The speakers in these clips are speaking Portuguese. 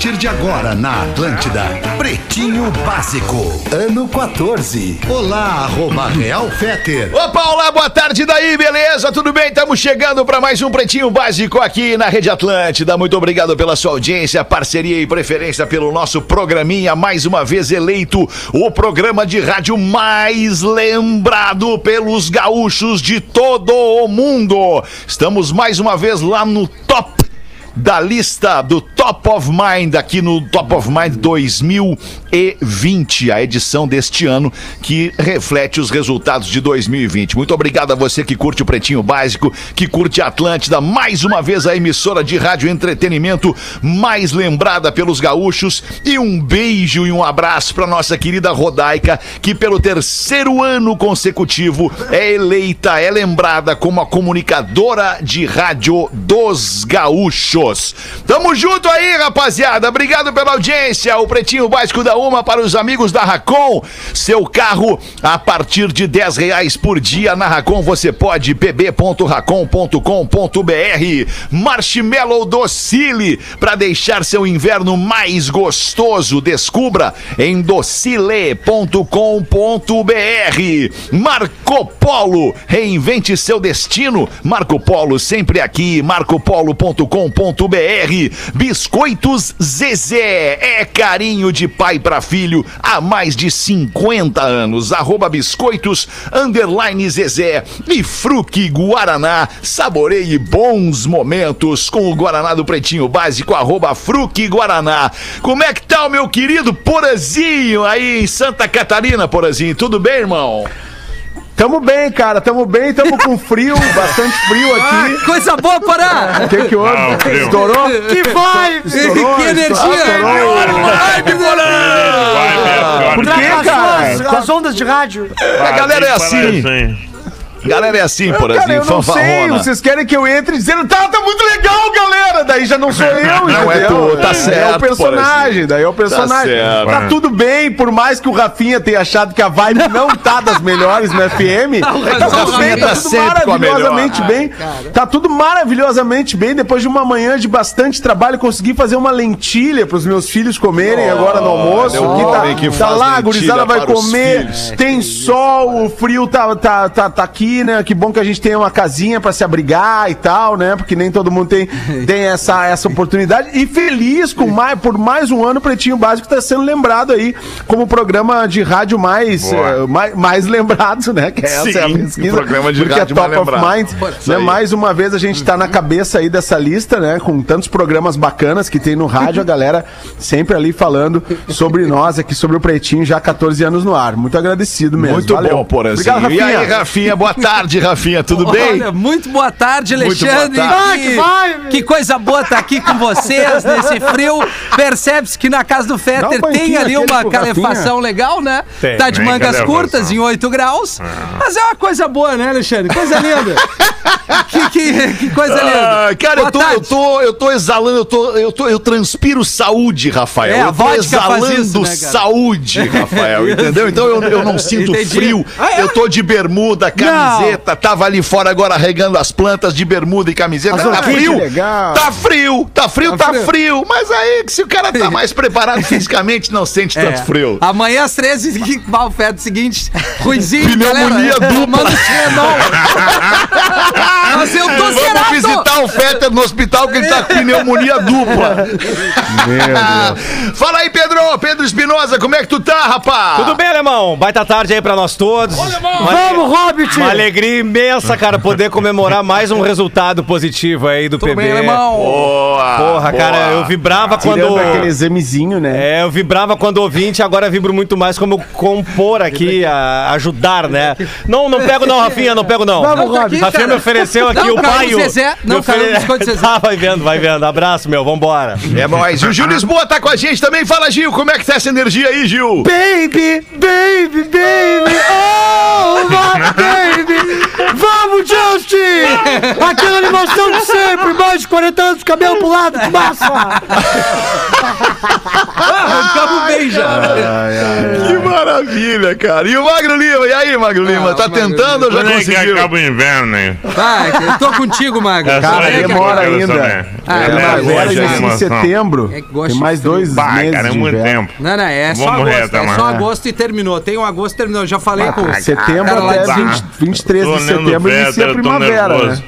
A partir de agora na Atlântida, Pretinho Básico, ano 14. Olá, arroba Real Feter. Opa, olá, boa tarde daí, beleza? Tudo bem? Estamos chegando para mais um Pretinho Básico aqui na Rede Atlântida. Muito obrigado pela sua audiência, parceria e preferência pelo nosso programinha, mais uma vez eleito o programa de rádio mais lembrado pelos gaúchos de todo o mundo. Estamos mais uma vez lá no top da lista do Top of Mind aqui no Top of Mind 2020, a edição deste ano que reflete os resultados de 2020. Muito obrigado a você que curte o Pretinho Básico, que curte a Atlântida, mais uma vez a emissora de rádio entretenimento mais lembrada pelos gaúchos e um beijo e um abraço para nossa querida Rodaica, que pelo terceiro ano consecutivo é eleita, é lembrada como a comunicadora de rádio dos gaúchos. Tamo junto aí, rapaziada. Obrigado pela audiência. O Pretinho Básico da Uma para os amigos da Racon. Seu carro a partir de 10 reais por dia na Racon. Você pode pb.racon.com.br. Marshmallow Docile para deixar seu inverno mais gostoso. Descubra em docile.com.br. Marco Polo, reinvente seu destino. Marco Polo sempre aqui. marcopolo.com.br. Biscoitos Zezé é carinho de pai para filho há mais de 50 anos. Arroba biscoitos underline Zezé e Fruque Guaraná. Saboreie bons momentos com o Guaraná do Pretinho Básico. Arroba Fruque Guaraná. Como é que tá o meu querido Porazinho aí em Santa Catarina, Porazinho? Tudo bem, irmão? Tamo bem, cara, tamo bem, tamo com frio, bastante frio aqui. Ah, coisa boa, Porã! O que que houve? Ah. Estourou? Que vai! Estourou, que energia! Por Tra- que, as cara? suas- As ondas de rádio. A galera é assim. Galera é assim, Cara, Porazinho, eu não sei, vocês querem que eu entre dizendo, tá, tá muito legal, galera. Daí já não sou eu, Não é entendeu? tu, tá É certo, o personagem, daí é o personagem. certo. Tá, tudo bem, por mais que o Rafinha tenha achado que a vibe não tá das melhores no FM, tá tudo Rafinha bem, tá tá tudo maravilhosamente bem. Tá tudo maravilhosamente bem. Depois de uma manhã de bastante trabalho, consegui fazer uma lentilha pros meus filhos comerem agora no almoço. que tá, que tá lá, a gurizada vai comer. filhos. Tem sol, o frio tá, tá, tá, tá aqui, né? Que bom que a gente tem uma casinha pra se abrigar e tal, né? Porque nem todo mundo tem, tem essa, essa oportunidade. E feliz com mais, por mais um ano o Pretinho Básico tá sendo lembrado aí como o programa de rádio mais, Boa. eh, mais, mais lembrado, né? Que essa é a Sim, pesquisa. programa de porque rádio é top mais of mind. Né? Mais uma vez a gente tá na cabeça aí dessa lista, né? Com tantos programas bacanas que tem no rádio, a galera sempre ali falando sobre nós aqui, sobre o Pretinho, já há 14 anos no ar. Muito agradecido mesmo. Muito Valeu. bom, Porazinho. Obrigado, E aí, Rafinha. Rafinha, boa tarde, Rafinha, tudo bem? Olha, muito boa tarde, Muito Alexandre. boa tarde. Que, Ah, que vai, que coisa boa estar aqui com vocês nesse frio. Percebe-se que na casa do Fetter um tem ali uma calefação legal, né? Tem, tá de mangas curtas, em 8 graus. Mas é uma coisa boa, né, Alexandre? Coisa linda. que, que, que coisa linda. Ah, cara, eu tô, eu, tô, eu tô exalando, eu, tô, eu, tô, eu transpiro saúde, Rafael. É, eu tô exalando isso, né, saúde, Rafael, entendeu? Então eu, eu não sinto Entendi. frio. Ah, é? Eu tô de bermuda, camiseta, tava ali fora agora regando as plantas de bermuda e camiseta. As Tá frio? legal. Tá frio, tá frio, tá, Tá frio. frio. Mas aí, se o cara tá mais preparado fisicamente, não sente É. tanto frio. Amanhã às 13 que vai o Fetter seguinte. Ruizinho, Pneumonia galera. dupla. Mas eu tô Vamos zerado. visitar o Fetter no hospital que ele tá com pneumonia dupla. Fala aí, Pedro! Pedro Espinosa, como é que tu tá, rapaz? Tudo bem, alemão? Baita tarde aí pra nós todos. Uma, Vamos, Hobbit. uma alegria imensa, cara, poder comemorar mais um resultado positivo aí do Tudo PB. bem, alemão? Boa! Porra, boa. cara, eu vibrava quando. Tirando aquele examezinho, né? É, eu vibrava quando ouvinte, agora vibro muito mais como compor aqui, a ajudar, né? Não, não pego não, Rafinha, não pego não. Vamos, Rob. Rafinha cara. me ofereceu aqui Não, o caiu pai. o Zezé. Não, me caiu o biscoito Zezé. Tá, vai vendo, vai vendo. Abraço, meu, vambora. É nóis. E o Gil Lisboa tá com a gente também. Fala, Gil, como é que tá essa energia aí, Gil? Baby, baby, baby, oh, my baby, vamos, Justin! Aquela animação de sempre, mais de 40 anos, cabelo pro lado, que massa! Arrancamos bem já. Que maravilha, cara. E o Magro Lima? E aí, Magro Lima? Ah, tá o Magro tentando ou já Quando é que conseguiu? acaba o inverno, hein? Vai, eu tô contigo, Magro. É Cara, que eu demora ainda. saber. Ah, É, de inicia em setembro. É Tem de mais dois Bah, meses cara, é de muito inverno. tempo. Não, não, é só Vamos agosto. retomar. É só agosto e terminou. Tem um agosto e terminou. Já falei com Setembro Cara, lá até de- 20, 23 Tô de setembro o inicia a primavera, né?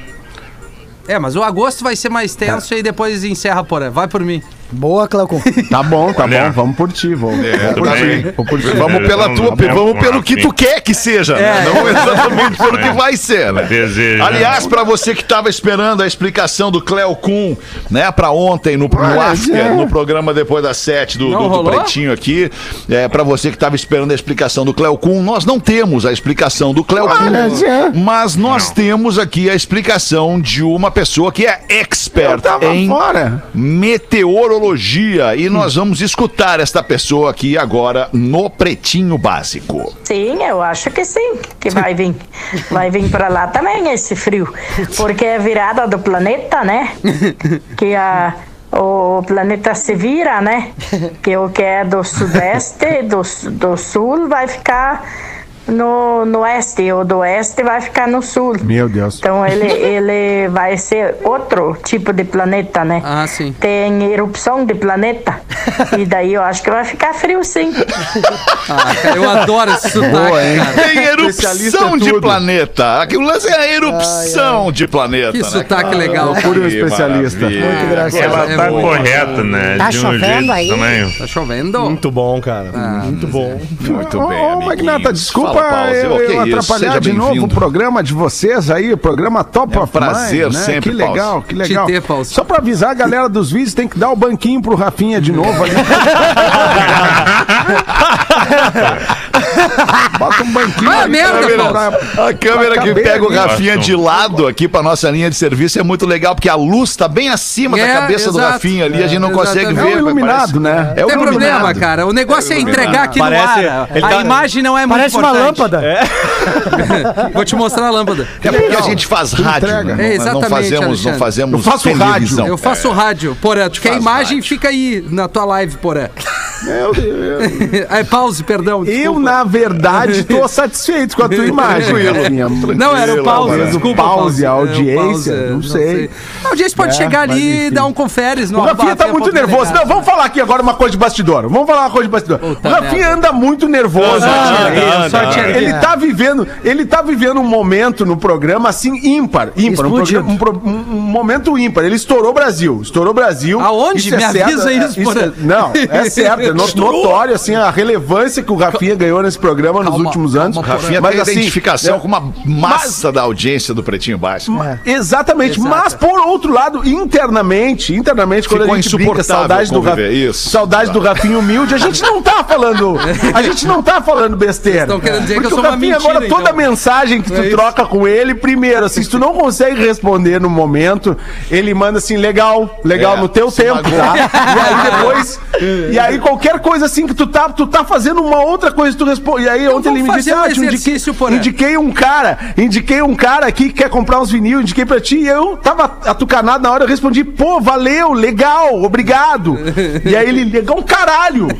É, mas o agosto vai ser mais tenso e depois encerra por aí. Vai por mim. Boa, Cleocon. Tá bom, tá Olha. bom. Vamos por ti, vamos. É, vamos por ti. Vamos por ti. Vamos pela tua, vamos pelo que Rafinha. tu quer que seja, né? Não exatamente pelo que vai ser, né? Desejo. Aliás, pra você que tava esperando a explicação do Cleo Kuhn, né, pra ontem no, no After, é. no programa depois das sete do, do, do? Pretinho aqui, é, pra você que tava esperando a explicação do Cleo Kuhn, nós não temos a explicação do Cleo Olha, Kuhn, é. mas nós temos aqui a explicação de uma pessoa que é expert em fora. meteorologia e nós vamos escutar esta pessoa aqui agora no Pretinho Básico. Sim, eu acho que sim, que vai vir. Vai vir para lá também esse frio. Porque é virada do planeta, né? Que a, o planeta se vira, né? Que o que é do sudeste, do, do sul, vai ficar no, no oeste, o do oeste vai ficar no sul. Meu Deus. Então ele, ele vai ser outro tipo de planeta, né? Ah, sim. Tem erupção de planeta. E daí eu acho que vai ficar frio sim. Ah, cara, eu adoro esse sotaque, Boa, hein? cara. Tem erupção é de tudo. planeta. Aqui o lance é a erupção de planeta. Que né, sotaque cara? legal. Procure um especialista. maravilha. Muito engraçado. Ela É tá boa. correta, né? Tá De um chovendo aí? também. Tá chovendo? Muito bom, cara. Ah, Muito bom. Muito Ô, bem, ô, amiguinhos. Magnata, desculpa Paulo. eu, eu isso, atrapalhar seja de novo o programa de vocês aí, o programa Top É um of prazer Mind, né? sempre, Que legal, Paulo. que legal. Te ter, Paulo. Só pra avisar a galera dos vídeos, tem que dar o banquinho pro Rafinha de novo ali. Bota um banquinho Ah, merda, pra- A câmera que pega o. Rafinha de lado aqui pra nossa linha de serviço é muito legal, porque a luz tá bem acima da É, cabeça do exato. Rafinha ali, a gente não É, consegue exatamente. ver. É o iluminado, parece- né? É Não o tem iluminado. problema, cara. O negócio é entregar aqui Parece- no ar. ele A tá- imagem não é muito Parece uma lâmpada. Vou te mostrar a lâmpada. É porque a gente faz rádio, entrega. né? É, Não- exatamente, não fazemos, não fazemos Eu faço rádio. televisão. Eu faço rádio, Porã. Tu quer faz imagem, rádio. fica aí na tua live, Porã. Meu Deus. É, pause, perdão. Eu, desculpa. na verdade, tô satisfeito com a tua imagem. Rafinha. Não, era o pause, Talvez o desculpa. pause, a É, o audiência, pause, é, não sei. A audiência pode É, chegar ali e dar um conferes no O Rafinha tá muito nervoso. Não, vamos falar aqui agora uma coisa de bastidor. Vamos falar uma coisa de bastidor. Puta o Rafinha anda muito nervoso. Ah, anda. é Ele tá vivendo, ele tá vivendo um momento no programa assim ímpar, ímpar, um, um pro- um- um momento ímpar. Ele estourou o Brasil, estourou o Brasil. Aonde? Isso Me avisa isso, é, porra. Não, é certo, é no- notório assim a relevância que o Rafinha ganhou nesse programa nos Calma, últimos calma, anos. porra. Rafinha Mas tem assim, identificação é- com uma massa da audiência do Pretinho Baixo. Exatamente, Exato. mas por outro lado, internamente, internamente, quando Ficou a gente brinca, saudade do, Ra- conviver, isso. saudade do Rafinha humilde, a gente não tá falando, a gente não tá falando besteira. Estão querendo dizer que Porque eu sou o uma Rafinha mentira, agora, toda então. mensagem que tu É troca com ele, primeiro, assim, se tu não consegue responder no momento, ele manda assim, legal, legal, É, no teu tempo, magoou. tá? E aí depois, e aí qualquer coisa assim que tu tá, tu tá fazendo uma outra coisa, tu responde, e aí ontem vamos ele me disse, fazer um ah, te indiquei, indiquei um cara, indiquei um cara aqui que quer comprar uns vinil, indiquei pra ti, e eu tava atucanado na hora, eu respondi, pô, valeu, legal, obrigado. E aí ele, legal, um caralho. Né?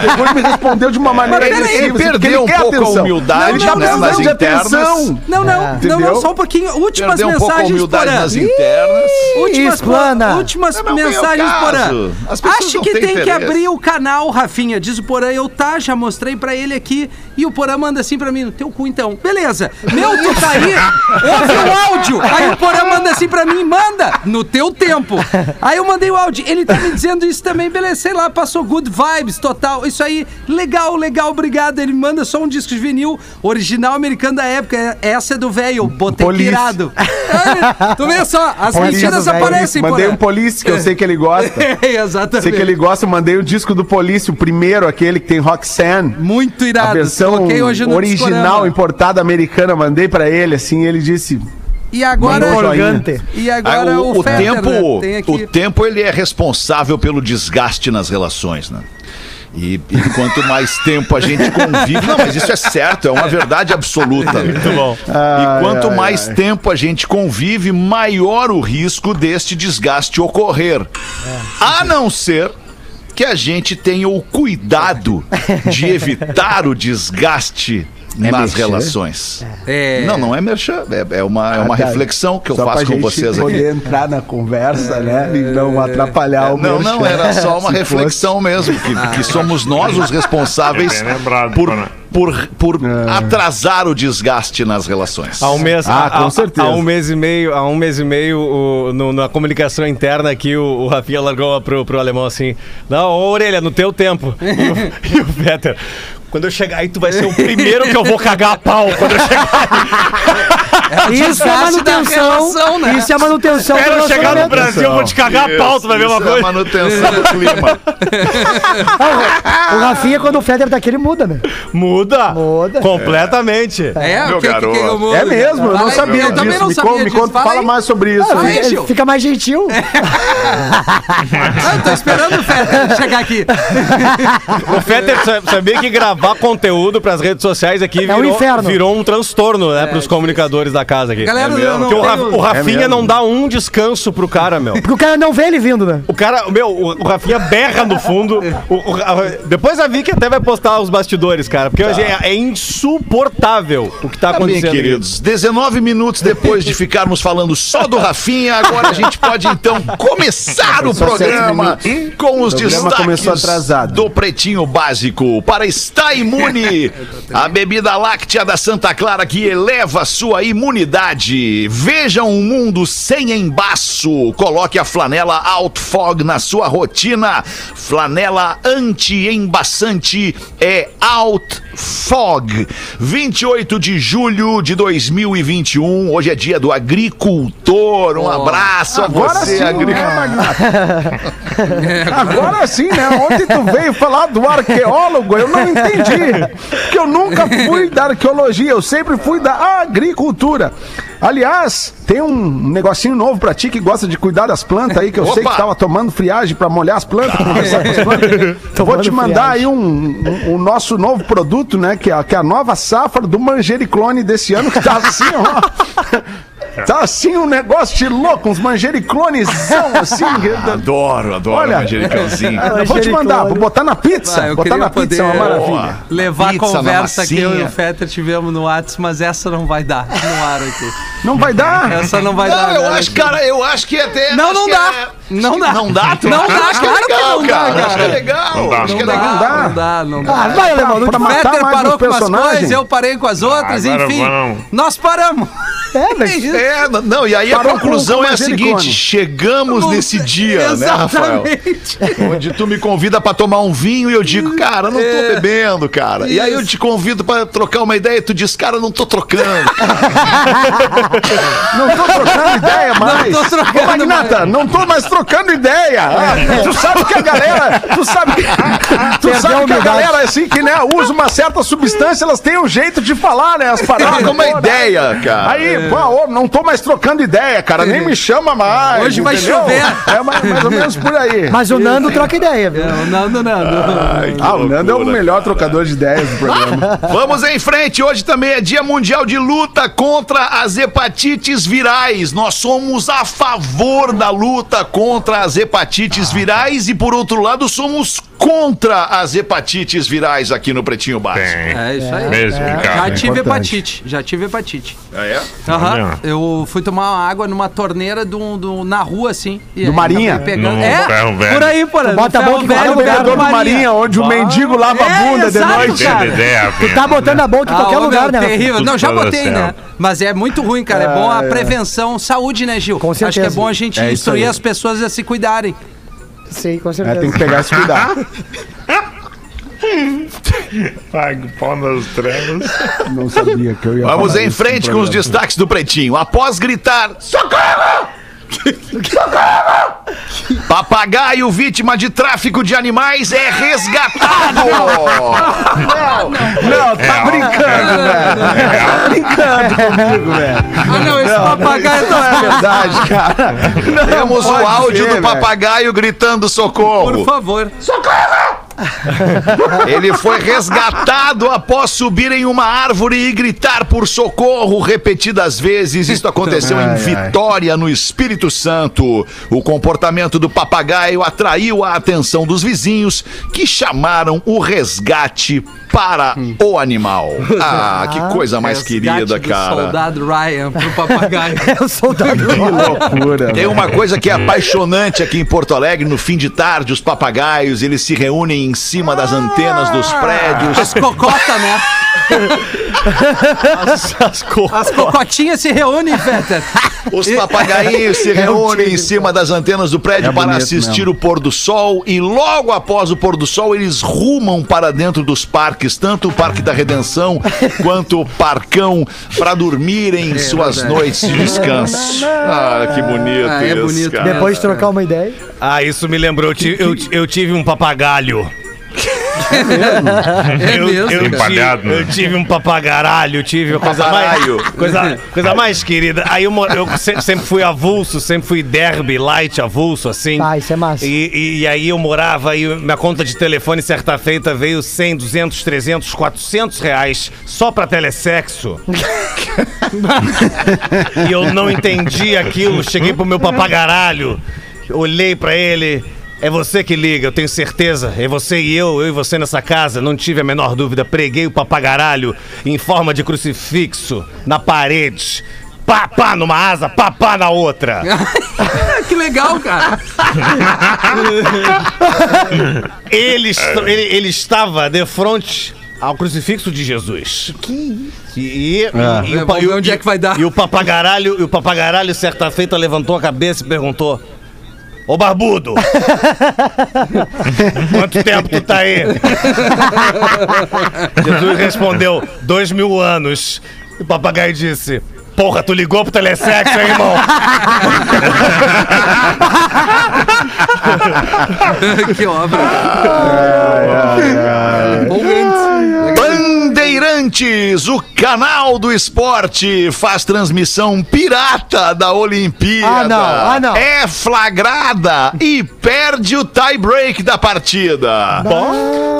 Depois me respondeu de uma maneira Mas peraí, ele assim, perdeu um quer pouco a atenção. humildade, Ele tá né, precisando nas internas. atenção. Não, não, não, Entendeu? não, só um pouquinho. Últimas Perdeu um pouco a mensagens, humildade Porã. nas internas. Últimas, Explana. últimas Não, não mensagens. Porã. Acho não que tem que abrir o canal, Rafinha. Diz o Porã, eu tá, já mostrei pra ele aqui. E o Porã manda assim pra mim, no teu cu então. Beleza. Meu, tu tá aí, ouve o áudio. Aí o Porã manda assim pra mim, manda, no teu tempo. Aí eu mandei o áudio. Ele tá me dizendo isso também, beleza, sei lá, passou good vibes, total. Isso aí, legal, legal, obrigado. Ele manda só um disco de vinil, original americano da época. Essa é do velho, botei Police. pirado. É, tu vê só, as Police, mentiras aparecem, Mandei Porã. um Police, que eu sei que ele gosta. É, exatamente. Sei que ele gosta, mandei o disco do Police, o primeiro, aquele que tem Roxanne. Muito irado. A versão Coloquei hoje no original, importada americana, mandei pra ele, assim, ele disse... E agora, e Ah, agora o, o, o Fetter, tempo, né? Tem aqui. o tempo ele é responsável pelo desgaste nas relações, né? E, e quanto mais tempo a gente convive. Não, mas isso é certo, é uma verdade absoluta. Muito bom. E quanto mais tempo a gente convive, maior o risco deste desgaste ocorrer. A não ser que a gente tenha o cuidado de evitar o desgaste nas merchan? relações. É. Não, não é merchan, é, é uma, é uma Ah, tá. reflexão que eu Só pra faço com gente vocês aqui. poder entrar na conversa, né? E não atrapalhar o Não, não, merchan. era só uma reflexão mesmo, que, que somos nós os responsáveis É lembrado, por, Pana. por, por atrasar o desgaste nas relações. Há um mês, Ah, há- com certeza. Há um mês e meio, há um mês e meio o- no- na comunicação interna aqui, o, o Rafinha largou pro, pro alemão assim: Não, ô, orelha, no teu tempo. E o, e o Peter. Quando eu chegar aí, tu vai ser o primeiro que eu vou cagar a pau. Quando eu chegar É Isso é manutenção. relação, né? Isso é manutenção. Espero eu chegar no. Brasil, eu vou te cagar a pau, tu vai ver uma Isso é a coisa. manutenção do clima. O Rafinha, quando o Federer tá aqui, ele muda, né? Muda. Muda. Completamente. É, Meu o que, que, que garoto. eu mudo? É mesmo, eu não sabia eu também disso. não me sabia conta, me disso. conta, Fala fala mais sobre isso. Ah, Ele fica mais gentil. Eu tô esperando o Federer chegar aqui. O Fetter sa- sabia que gravar conteúdo pras redes sociais aqui É um virou, inferno. virou um transtorno, né, pros comunicadores da casa aqui. Galera, É eu não Porque o, Ra- tenho... o Rafinha mesmo. não dá um descanso pro cara, meu. Porque o cara não vê ele vindo, né? O cara, meu, o, o Rafinha berra no fundo. O- o- a- depois a Vicky até vai postar os bastidores, cara. Porque assim, é, é insuportável o que tá Tá bem, acontecendo. aqui. queridos. 19 minutos depois de ficarmos falando só do Rafinha, agora a gente pode então começar o programa com os O programa destaques atrasado. do Pretinho Básico. Para estar imune, a bebida láctea da Santa Clara que eleva sua imunidade. Veja um mundo sem embaço. Coloque a flanela Outfog na sua rotina. Flanela anti-embaçante é Outfog. 28 de julho de 2021. Hoje é dia do agricultor. Um abraço a Agora você, sim, agricultor. né? Agora sim, né? Ontem tu veio falar do arqueólogo, eu não entendi. Porque eu nunca fui da arqueologia, eu sempre fui da agricultura. Aliás, tem um negocinho novo pra ti que gosta de cuidar das plantas aí, que eu sei Opa! que tava tomando friagem pra molhar as plantas, conversar com as plantas. Vou te mandar friagem. aí um, um- o nosso novo produto, né? Que é, a- que é a nova safra do manjericlone desse ano, que tá assim, ó. Tá assim um negócio de louco, uns manjericlonezão assim. Adoro, adoro Olha, manjericãozinho. Eu vou te mandar, vou botar na pizza. Ah, botar na pizza, é uma maravilha. levar Pizza a conversa que eu e o Fetter tivemos no WhatsApp, mas essa não vai dar no ar aqui. Não vai dar? Essa não vai dar. Não, eu né, acho, cara, eu acho que até. Não, não dá. é- Não dá. Não dá, tu Não dá, Acho que é que legal, não dá, cara. Acho que é cara. legal. Não dá. Acho que é Não legal. dá, não dá, não dá. Ah, vai, alemão. Não... matar Fetter mais parou com umas coisas, eu parei com as outras, enfim. Nós paramos. É, mas... É, não, e aí a conclusão é a seguinte: chegamos nesse dia, né, Rafael? Exatamente. Onde tu me convida pra tomar um vinho e eu digo, cara, não tô bebendo, cara. E aí eu te convido pra trocar uma ideia e tu diz, cara, não tô trocando. Não tô trocando ideia mais. tô trocando Ô, Magnata, não tô mais trocando ideia. Ah, tu sabe que a galera. Tu sabe que. Tu Perdeu sabe a que a galera, assim, que né, usa uma certa substância, elas têm um jeito de falar, né? As paradas. Troca uma né? ideia, cara. Aí, pô, ô, não tô mais trocando ideia, cara. Nem me chama mais. Hoje vai entendeu? chover. É mais, mais ou menos por aí. Mas o Nando troca ideia, viu? Não, Nando, Nando. Ah, o Nando é o melhor trocador de ideias do programa. Vamos em frente, hoje também é Dia Mundial de Luta contra as hepatites virais. Nós somos a favor da luta contra as hepatites virais e, por outro lado, somos contra as hepatites virais aqui no Pretinho Básico. É isso aí. Mesmo, Já cara. tive importante. hepatite, já tive hepatite. Ah, é? Aham. Eu fui tomar uma água numa torneira do, do- na rua, assim. e Do aí Marinha? acabei Pegando. No é, ferro velho. por aí, por aí. Bota a no boca ferro em velho, qualquer O lugar do Marinha, onde o mendigo lava a É, bunda de exato, noite. cara. Tu tá botando a boca em Ah, qualquer ô, lugar, meu, né? terrível. Não, já botei, céu. né? Mas é muito ruim, cara. É bom a prevenção, saúde, né, Gil? Com Acho que é certeza. bom a gente É isso instruir aí. as pessoas a se cuidarem. Sim, com É, certeza. tem que pegar e se cuidar. Paga o pau nas trevas. Não sabia que eu ia Vamos em frente com os destaques do Pretinho. Após gritar: Socorro! Papagaio vítima de tráfico de animais é resgatado! Não, tá brincando, velho. Tá brincando comigo, velho. Ah, não, esse papagaio Não tá. é verdade, cara. Não Temos o áudio ser, do papagaio gritando Por socorro. Ele foi resgatado após subir em uma árvore e gritar por socorro repetidas vezes. Isso aconteceu em Vitória, no Espírito Santo. O comportamento do papagaio atraiu a atenção dos vizinhos, que chamaram o resgate para o animal. Ah, que coisa mais Resgate querida, do cara. Soldado Ryan pro papagaio. É o soldado. Que loucura. Tem uma coisa que é apaixonante aqui em Porto Alegre, no fim de tarde, os papagaios, eles se reúnem em cima das antenas dos prédios. As cocotas, né? As cores. As cocotinhas se reúnem, Fetter. Os papagainhos se reúnem em cima das antenas do prédio É para assistir mesmo. o pôr do sol e logo após o pôr do sol eles rumam para dentro dos parques, tanto o Parque da Redenção quanto o Parcão, para dormir em suas verdade. noites de descanso. Ah, que bonito Ah, é isso, bonito cara. Depois de trocar uma ideia. Ah, isso me lembrou. Eu, eu, eu tive um papagalho. É eu, mesmo. eu, Empalhado, tive, né? eu tive um papagaralho, tive a coisa mais, Papagaralho. coisa, coisa mais querida. Aí eu, eu se- sempre fui avulso, sempre fui derby, light, avulso, assim. Ah, isso é massa. E, e- e aí eu morava, aí minha conta de telefone certa feita veio 100, 200, 300, 400 reais só pra telesexo. e eu não entendi aquilo, cheguei pro meu papagaralho, olhei pra ele... É você que liga, eu tenho certeza. É você e eu, eu e você nessa casa, não tive a menor dúvida. Preguei o papagaralho em forma de crucifixo na parede. Pá, pá numa asa, pá, pá na outra. que legal, cara. Ele, est- ele, ele estava de frente ao crucifixo de Jesus. Que isso? E, e, e, É, o pa- vamos e ver o- onde é que vai dar. E o papagaralho, e o papagaralho certa feita levantou a cabeça e perguntou: Ô barbudo! Quanto tempo tu tá aí? Jesus respondeu: dois mil anos. E o papagaio disse: Porra, tu ligou pro telesexo, hein, irmão? que obra. Empolgante. Bandeirantes, o canal do esporte, faz transmissão pirata da Olimpíada. Ah, não, ah, não. É flagrada e perde o tie-break da partida.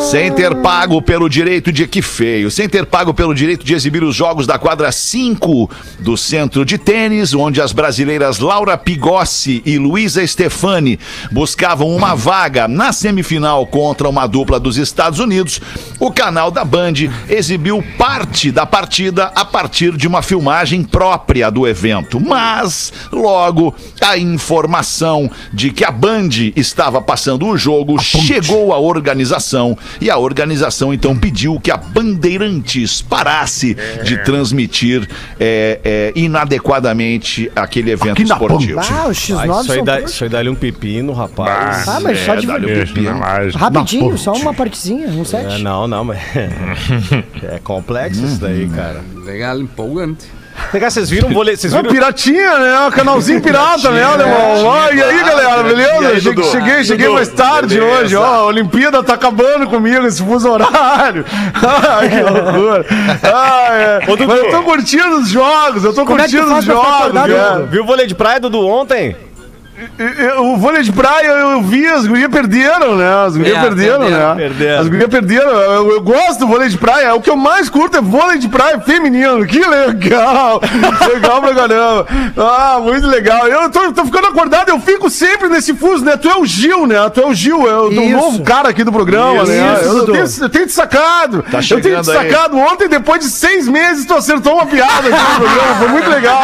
Sem ter pago pelo direito de que feio, sem ter pago pelo direito de exibir os jogos da quadra 5 do centro de tênis, onde as brasileiras Laura Pigossi e Luísa Stefani buscavam uma vaga na semifinal contra uma dupla dos Estados Unidos, o canal da Band exibiu parte da partida a partir de uma filmagem própria do evento. Mas, logo, a informação de que a Band estava passando o jogo chegou à organização e a organização então pediu que a Bandeirantes parasse de transmitir é, é, inadequadamente aquele evento Aqui esportivo. Ah, os X9 Ah, isso, aí são dá, todos- isso aí dá-lhe um pepino, rapaz. Ah, mas só É, de... um pepino. Rapidinho, só uma partezinha, um É, set. não, não, mas. é complexo isso daí, cara. Legal, empolgante. Cá, vocês viram o vôlei? Vocês É viram? piratinha, né? O canalzinho pirata, né, alemão? Ó, e aí, galera, beleza? Aí, Cheguei, Dudu? cheguei, cheguei Dudu, mais tarde beleza. hoje, ó. A Olimpíada tá acabando comigo, esse fuso horário. Ai, que loucura. Ai, é. Ô, Dudu. Mas eu tô curtindo os jogos, eu tô Como é curtindo os pra ficar jogos, né? Viu o vôlei de praia do ontem? O vôlei de praia eu vi, as gurias perderam, né? As gurias É, perderam, perderam, né? perderam. As gurias perderam. Eu, eu gosto do vôlei de praia. O que eu mais curto é vôlei de praia feminino. Que legal! legal pra caramba. Ah, muito legal. Eu tô, tô ficando acordado, eu fico sempre nesse fuso, né? Tu é o Gil, né? Tu é o Gil, é o novo cara aqui do programa, Isso, né? isso, eu, Dudu. tenho, eu tenho destacado. Tá eu tenho chegando aí. destacado. Ontem, depois de seis meses, tu acertou uma piada aqui no programa. Foi muito legal.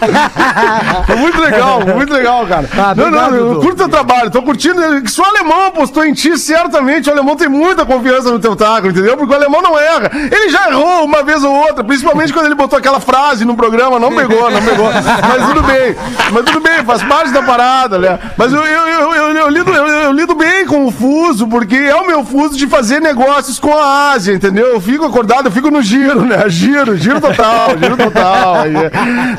Foi muito legal, muito legal, cara. Ah, não, não, obrigado, eu Dudu. curto teu trabalho, tô curtindo. Se o alemão apostou em ti, certamente o alemão tem muita confiança no teu taco, entendeu? Porque o alemão não erra. Ele já errou uma vez ou outra, principalmente quando ele botou aquela frase no programa, não pegou, não pegou. Mas tudo bem, mas tudo bem, faz parte da parada, né? Mas eu, eu, eu, eu, eu lido, eu, eu lido bem com o fuso, porque é o meu fuso de fazer negócios com a Ásia, entendeu? Eu fico acordado, eu fico no giro, né? Giro, giro total, giro total.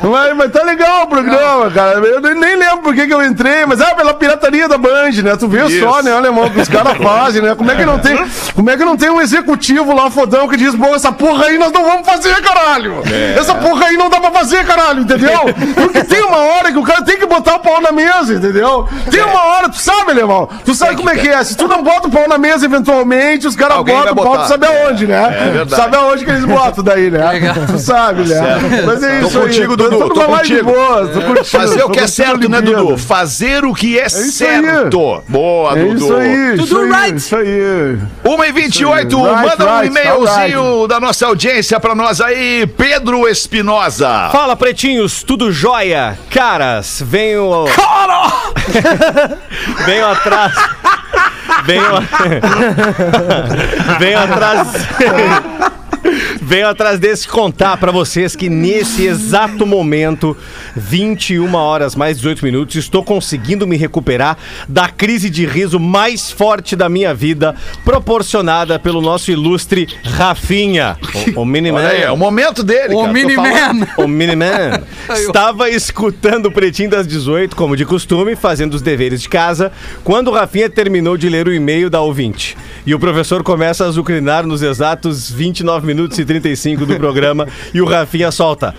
Mas, mas tá legal o programa, cara. Eu nem, lembro por que, eu entrei, mas ah, pela pirataria da Band, né? Tu vê só, né, alemão, que os caras fazem, né? Como é que não tem, como é que não tem um executivo lá fodão que diz, bom, essa porra aí nós não vamos fazer, caralho. Essa porra aí não dá pra fazer, caralho, entendeu? Porque tem uma hora que o cara tem que botar o pau na mesa, entendeu? Tem uma hora, tu sabe, alemão? Tu sabe como é que é. Se tu não bota o pau na mesa, eventualmente, os caras botam o pau, tu sabe aonde, né? É verdade. Tu sabe aonde que eles botam daí, né? Legal. Tu sabe, né? Mas é Tô isso aí. contigo, Dudu, Tô tô contigo. boa, tô contigo, Fazer o tô que é certo, né. Dudu? Fazer o que é, aí. certo. Boa, É Dudu. isso aí, Tudo isso aí, right. isso aí. 1 e 28 Right, manda um right, e-mailzinho da nossa audiência pra nós aí, Pedro Espinosa. Fala, pretinhos, tudo jóia? Caras, venho. venho atrás. Venho. venho atrás. Venho atrás desse contar pra vocês que nesse exato momento, 21 horas mais 18 minutos, estou conseguindo me recuperar da crise de riso mais forte da minha vida, proporcionada pelo nosso ilustre Rafinha, o, o Miniman. Olha aí, é o momento dele, O Miniman. O Miniman estava escutando o Pretinho das 18, como de costume, fazendo os deveres de casa, quando o Rafinha terminou de ler o e-mail da ouvinte. E o professor começa a azucrinar nos exatos 29 minutos e 35 do programa e o Rafinha solta.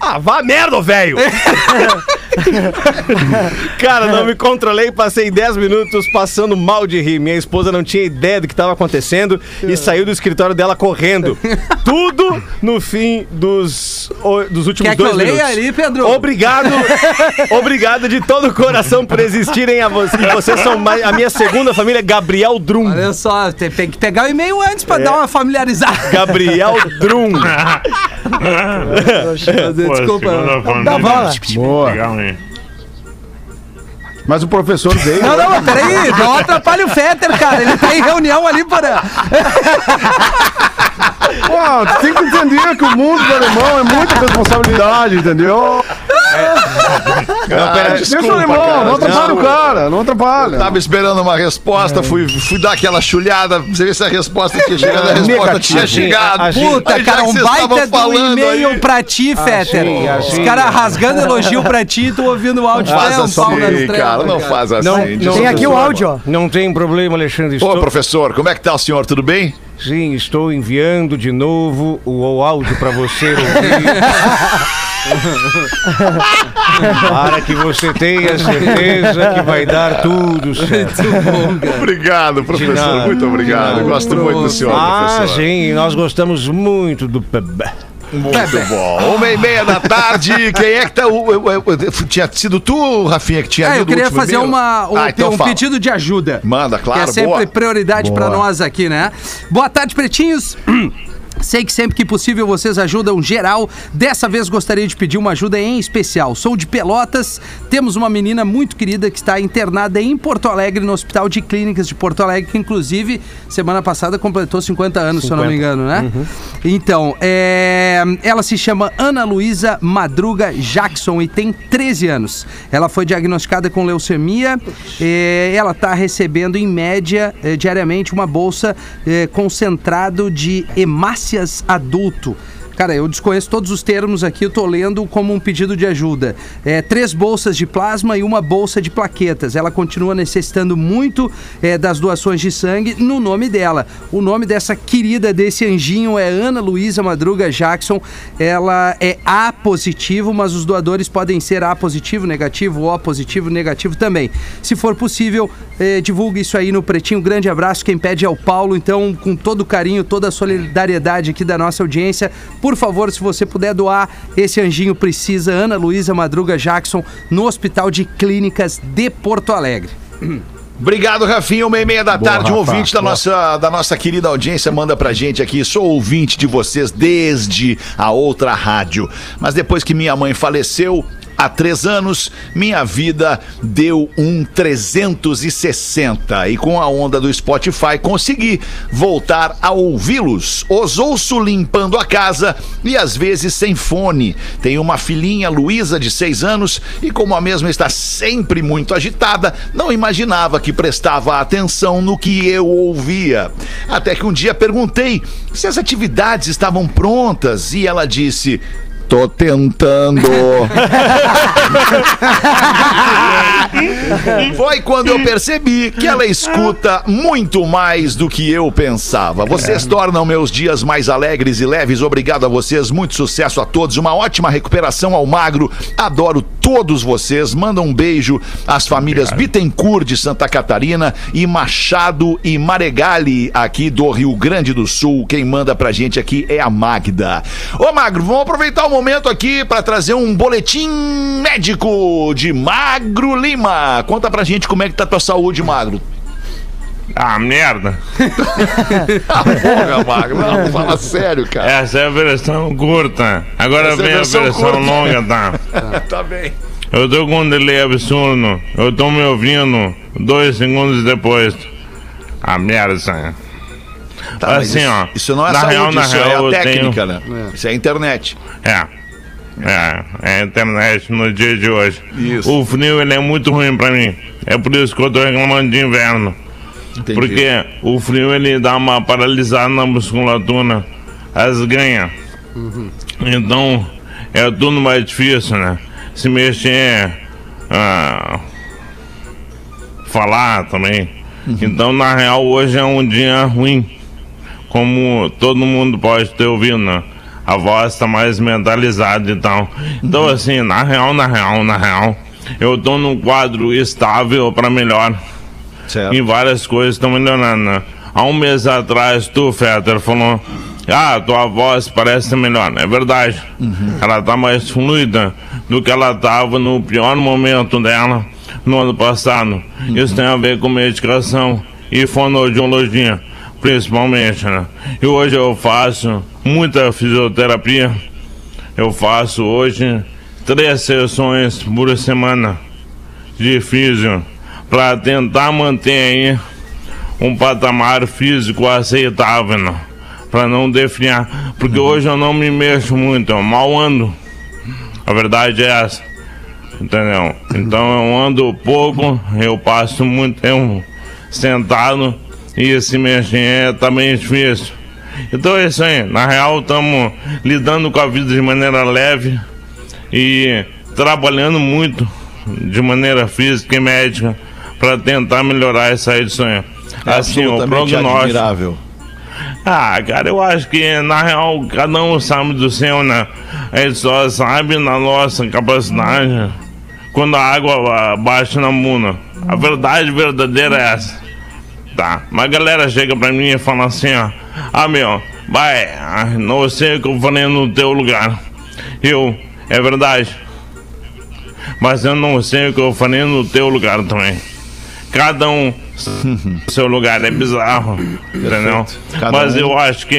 Ah, vá merda, velho! Cara, não me controlei, passei 10 minutos passando mal de rir. Minha esposa não tinha ideia do que estava acontecendo e saiu do escritório dela correndo. Tudo no fim dos, o- dos últimos Quer que dois eu leia minutos. ali, Pedro? Obrigado, obrigado de todo o coração por existirem a vocês. E vocês são mais- a minha segunda família, Gabriel Drum. Olha só, tem, tem que pegar o e-mail antes pra dar uma familiarizada. Gabriel Drum. Desculpa. Dá bola. Boa. Legal, hein? Mas o professor veio. Não, não, peraí, não atrapalha o Fetter, cara. Ele tá em reunião ali para. Pô, tu tem que entender que o mundo do alemão é muita responsabilidade, entendeu? Não, pera, Deixa o alemão, não atrapalha o cara, não atrapalha. Tava esperando uma resposta, fui, fui dar aquela chulhada, pra você ver se a resposta tinha chegado, a resposta tinha chegado. Assim, Puta, Aí cara, um baita do falando e-mail aí- pra ti, Fetter. assim. Os caras rasgando elogio pra ti, tu ouvindo o áudio. Faz é um pau assim, trevas, cara, não faz assim. Não, desculpa. Tem aqui o áudio, ó. Não tem problema, Alexandre. Ô, Estou... professor, como é que tá o senhor? Tudo bem? Sim, estou enviando de novo o, o áudio para você ouvir. para que você tenha certeza que vai dar tudo certo. Obrigado, professor. Muito obrigado. Gosto muito do senhor, Ah, professor. sim, nós gostamos muito do bebê. Muito bom. Uma e meia da tarde. Quem é que tá. tinha sido tu, Rafinha, que tinha É, eu queria fazer uma, um, Ah, então um pedido de ajuda. Manda, claro, Que é sempre boa. prioridade pra nós aqui, né? Boa tarde, pretinhos. Sei que sempre que possível vocês ajudam geral. Dessa vez gostaria de pedir uma ajuda em especial. Sou de Pelotas, temos uma menina muito querida que está internada em Porto Alegre, no Hospital de Clínicas de Porto Alegre, que inclusive semana passada completou 50 anos, se eu não me engano, né? Então, é, ela se chama Ana Luísa Madruga Jackson e tem 13 anos. Ela foi diagnosticada com leucemia. é, ela está recebendo, em média, é, diariamente, uma bolsa é, concentrado de adulto. Cara, eu desconheço todos os termos aqui, eu tô lendo como um pedido de ajuda. É, três bolsas de plasma e uma bolsa de plaquetas. Ela continua necessitando muito é, das doações de sangue no nome dela. O nome dessa querida, desse anjinho, é Ana Luísa Madruga Jackson. Ela é A positivo, mas os doadores podem ser A positivo, negativo, O positivo, negativo também. Se for possível, é, divulgue isso aí no Pretinho. Grande abraço. Quem pede é o Paulo. Então, com todo carinho, toda a solidariedade aqui da nossa audiência, por favor, se você puder doar, esse anjinho precisa. Ana Luísa Madruga Jackson, no Hospital de Clínicas de Porto Alegre. Obrigado, Rafinha. Uma e meia da tarde, um Rafa, ouvinte da boa. nossa, da nossa querida audiência manda pra gente aqui. Sou ouvinte de vocês desde a outra rádio. Mas depois que minha mãe faleceu, há três anos, minha vida deu um 360. E com a onda do Spotify consegui voltar a ouvi-los. Os ouço limpando a casa e às vezes sem fone. Tenho uma filhinha, Luísa, de seis anos, e como a mesma está sempre muito agitada, não imaginava que prestava atenção no que eu ouvia. Até que um dia perguntei se as atividades estavam prontas e ela disse. Tô tentando. Foi quando eu percebi que ela escuta muito mais do que eu pensava. Vocês tornam meus dias mais alegres e leves. Obrigado a vocês. Muito sucesso a todos. Uma ótima recuperação ao magro. Adoro todos vocês. Manda um beijo às famílias Bittencourt de Santa Catarina e Machado e Maregali aqui do Rio Grande do Sul. Quem manda pra gente aqui é a Magda. Ô Magro, vamos aproveitar o momento aqui para trazer um boletim médico de Magro Lima. Conta pra gente como é que tá a tua saúde, Magro. Ah, merda. Ah, porra, Magro, não, fala sério, cara. Essa é a versão curta. Agora Essa é a vem a versão versão, longa, tá? Tá bem. Eu tô com um delay absurdo. Eu tô me ouvindo dois segundos depois. Ah, merda, aí. Tá, Assim, isso, ó, isso não é na saúde, real, na isso real, é a técnica, tenho- né? Isso é a internet. É. É, é a internet no dia de hoje. Isso. O frio ele é muito ruim pra mim. É por isso que eu tô reclamando de inverno. Entendi. Porque o frio ele dá uma paralisada na musculatura, as ganha. Então é tudo mais difícil, né? Se mexer, ah, falar também. Então na real hoje é um dia ruim. Como todo mundo pode ter ouvido, né? A voz tá mais mentalizada e tal. Então assim, na real, na real, na real, eu tô num quadro estável pra melhor Certo. e várias coisas estão melhorando. né? Há um mês atrás, tu, Fetter, falou: Ah, tua voz parece melhor. É verdade. Ela tá mais fluida do que ela tava no pior momento dela no ano passado. Isso tem a ver com medicação e fonoaudiologia, principalmente, né? E hoje eu faço muita fisioterapia. Eu faço hoje três sessões por semana de físio para tentar manter aí um patamar físico aceitável, né? para não definhar, porque hoje eu não me mexo muito, eu mal ando. A verdade é essa. Entendeu? Então eu ando pouco, eu passo muito tempo sentado e se mexer tá bem difícil. Então é isso aí. Na real, estamos lidando com a vida de maneira leve e trabalhando muito de maneira física e médica para tentar melhorar essa edição. É Assim, o prognóstico. admirável. Ah, cara, eu acho que na real cada um sabe do seu, né? A gente só sabe na nossa capacidade quando a água bate na muna. A verdade verdadeira é essa. Tá, mas a galera chega pra mim e fala assim, ó. Ah, meu, vai, ah, não sei o que eu falei no teu lugar. Eu, é verdade. Mas eu não sei o que eu falei no teu lugar também. Cada um seu lugar é bizarro, entendeu? Mas um- eu acho que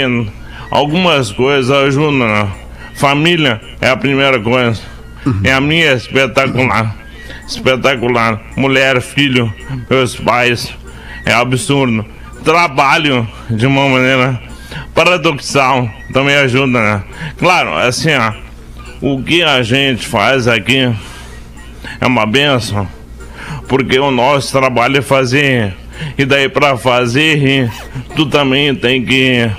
algumas coisas ajudam. né? Família é a primeira coisa. E a minha é espetacular. Espetacular. Mulher, filho, meus pais. É absurdo. Trabalho de uma maneira paradoxal também ajuda, né? Claro, assim, ó. O que a gente faz aqui é uma benção porque o nosso trabalho é fazer. E daí para fazer tu também tem que.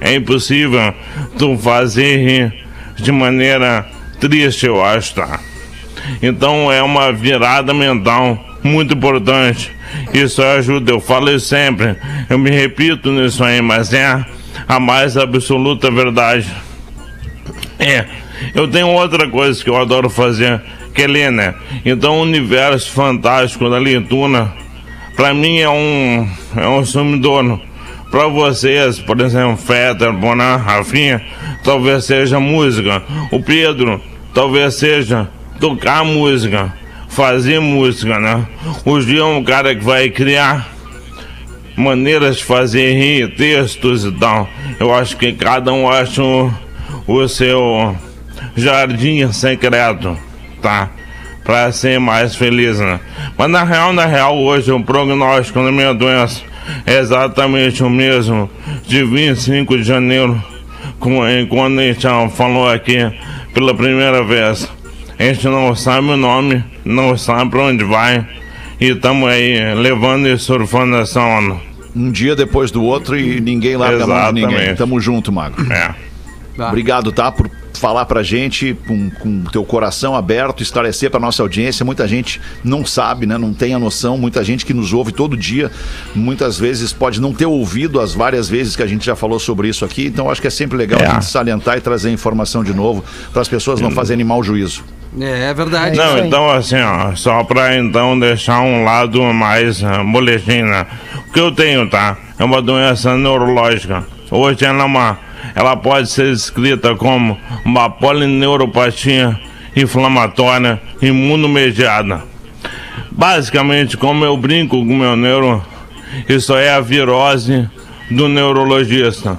É impossível tu fazer de maneira triste eu acho tá? Então é uma virada mental muito importante. Isso ajuda eu falo isso sempre. Eu me repito nisso aí mas é a mais absoluta verdade. É, eu tenho outra coisa que eu adoro fazer, que ler, né? Então, o universo fantástico da leitura, pra mim é um, é um sumidouro. Pra vocês, por exemplo, Fetter, Bonan, Rafinha, talvez seja música. O Pedro, talvez seja tocar música, fazer música, né? O Gil é um cara que vai criar maneiras de fazer rir, textos e tal. Eu acho que cada um acha o, o seu jardim secreto, tá? Pra ser mais feliz, né? Mas na real, na real, hoje o prognóstico da minha doença é exatamente o mesmo de 25 de janeiro, com- quando a gente falou aqui pela primeira vez. A gente não sabe o nome, não sabe pra onde vai, e estamos aí levando e surfando essa onda. Um dia depois do outro e ninguém larga a mão de ninguém. Exatamente. Tamo junto, Mago. É. Tá. Obrigado, tá? Por falar pra gente com, com teu coração aberto, esclarecer pra nossa audiência. Muita gente não sabe, né? Não tem a noção. Muita gente que nos ouve todo dia, muitas vezes pode não ter ouvido as várias vezes que a gente já falou sobre isso aqui. Então acho que é sempre legal É. a gente salientar e trazer informação de novo para as pessoas não fazerem mau juízo. É, é verdade. Não, então assim, ó, só pra então deixar um lado mais uh, boletim, né? O que eu tenho, tá? É uma doença neurológica. Hoje ela é uma. Ela pode ser descrita como uma polineuropatia inflamatória imunomediada. Basicamente, como eu brinco com o meu neuro, isso é a virose do neurologista.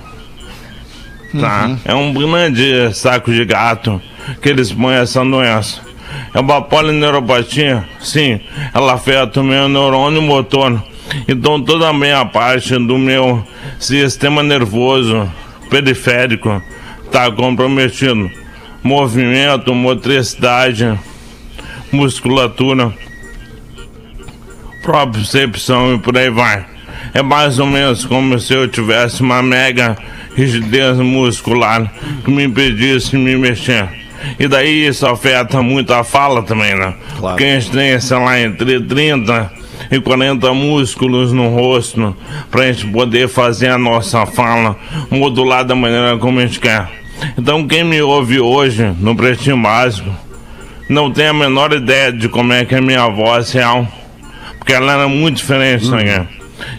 Tá? É um grande saco de gato que eles põem essa doença. É uma polineuropatia? Sim, ela afeta o meu neurônio motor. Então toda a minha parte do meu sistema nervoso periférico está comprometido. Movimento, motricidade, musculatura, propriocepção e por aí vai. É mais ou menos como se eu tivesse uma mega rigidez muscular que me impedisse de me mexer. E daí isso afeta muito a fala também, né? Claro. Porque a gente tem, sei lá, entre 30 e 40 músculos no rosto pra gente poder fazer a nossa fala modular da maneira como a gente quer. Então quem me ouve hoje no Pretinho Básico não tem a menor ideia de como é que é a minha voz real porque ela era muito diferente Uhum. né?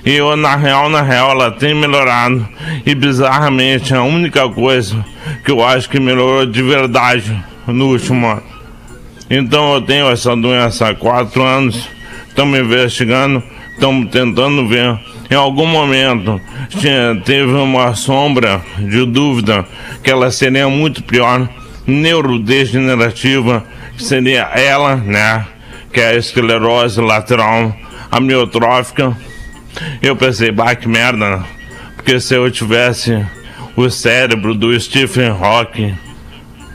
E eu, na real, na real, ela tem melhorado. E bizarramente, a única coisa que eu acho que melhorou de verdade no último ano. Então eu tenho essa doença há quatro anos, estamos investigando, estamos tentando ver. Em algum momento tinha, teve uma sombra de dúvida que ela seria muito pior, neurodegenerativa, que seria ela, né? Que é a esclerose lateral amiotrófica. Eu pensei, bah, que merda? Porque se eu tivesse o cérebro do Stephen Hawking,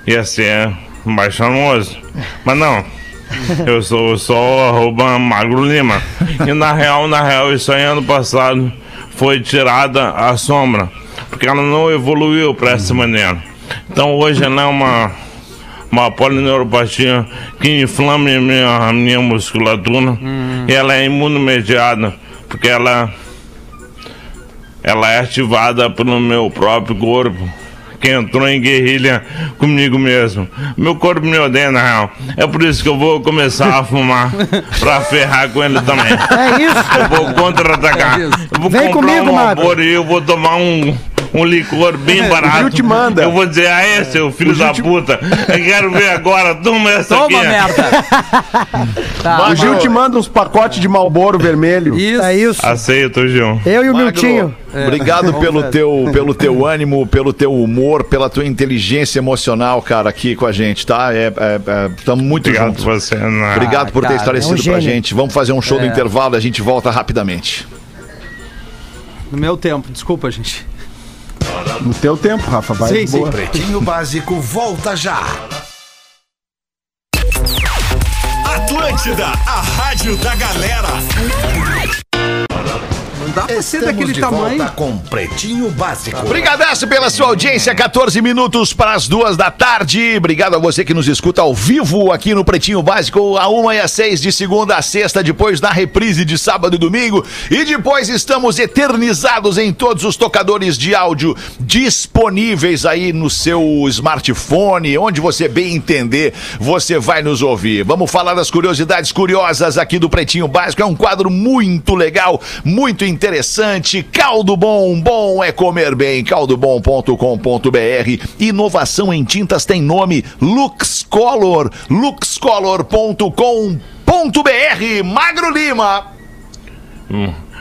ia ser mais charmoso. Mas não. Eu sou só o arroba Magro Lima. E na real, na real, isso aí ano passado foi tirada a sombra. Porque ela não evoluiu para essa maneira. Então hoje ela é uma, uma polineuropatia que inflama a minha, a minha musculatura. E ela é imunomediada. Porque ela ela é ativada pelo meu próprio corpo, que entrou em guerrilha comigo mesmo. Meu corpo me odeia, na real. É por isso que eu vou começar a fumar pra ferrar com ele também. É isso. Eu vou contra-atacar. É Eu vou Vem comprar comigo, um amor e eu vou tomar um. Um licor bem barato. Gil te manda. Eu vou dizer, ah, é, seu filho da puta. Eu quero ver agora. Toma essa aqui. Toma, merda. Tá. O Gil te manda uns pacotes de Malboro vermelho. Isso. É isso. Aceito, Gil. Eu e o Miltinho. Obrigado Vamos pelo teu, pelo teu ânimo, pelo teu humor, pela tua inteligência emocional, cara, aqui com a gente, tá? É, é, é, tamo muito Obrigado juntos. você. né? Obrigado por ter cara, esclarecido é um pra gente. Vamos fazer um show do É. intervalo e a gente volta rapidamente. No meu tempo, desculpa, gente. No teu tempo, Rafa, vai Sim, de boa. Pretinho Básico volta já. Atlântida, a rádio da galera. Dá pra ser daquele de tamanho. volta com Pretinho Básico. Obrigadaço pela sua audiência, 14 minutos para as duas da tarde. Obrigado a você que nos escuta ao vivo aqui no Pretinho Básico, a 1 e às 6 de segunda a sexta, depois na reprise de sábado e domingo. E depois estamos eternizados em todos os tocadores de áudio disponíveis aí no seu smartphone, onde você bem entender, você vai nos ouvir. Vamos falar das curiosidades curiosas aqui do Pretinho Básico. É um quadro muito legal, muito interessante. Caldo Bom, bom é comer bem. caldobom.com.br. Inovação em tintas tem nome Lux Color. luxcolor.com.br. Magro Lima.